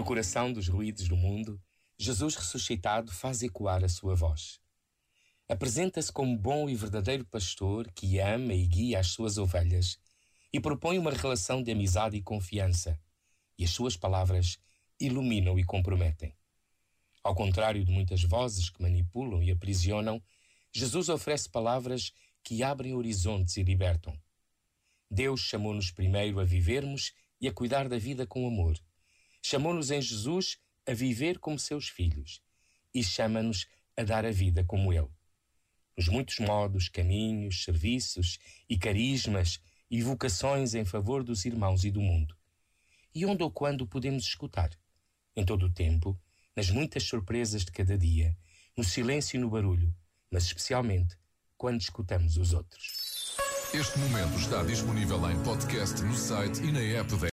No coração dos ruídos do mundo, Jesus ressuscitado faz ecoar a sua voz. Apresenta-se como bom e verdadeiro pastor que ama e guia as suas ovelhas e propõe uma relação de amizade e confiança, e as suas palavras iluminam e comprometem. Ao contrário de muitas vozes que manipulam e aprisionam, Jesus oferece palavras que abrem horizontes e libertam. Deus chamou-nos primeiro a vivermos e a cuidar da vida com amor. Chamou-nos em Jesus a viver como seus filhos e chama-nos a dar a vida como Ele. Nos muitos modos, caminhos, serviços e carismas e vocações em favor dos irmãos e do mundo. E onde ou quando podemos escutar? Em todo o tempo, nas muitas surpresas de cada dia, no silêncio e no barulho, mas especialmente quando escutamos os outros. Este momento está disponível em podcast no site e na app da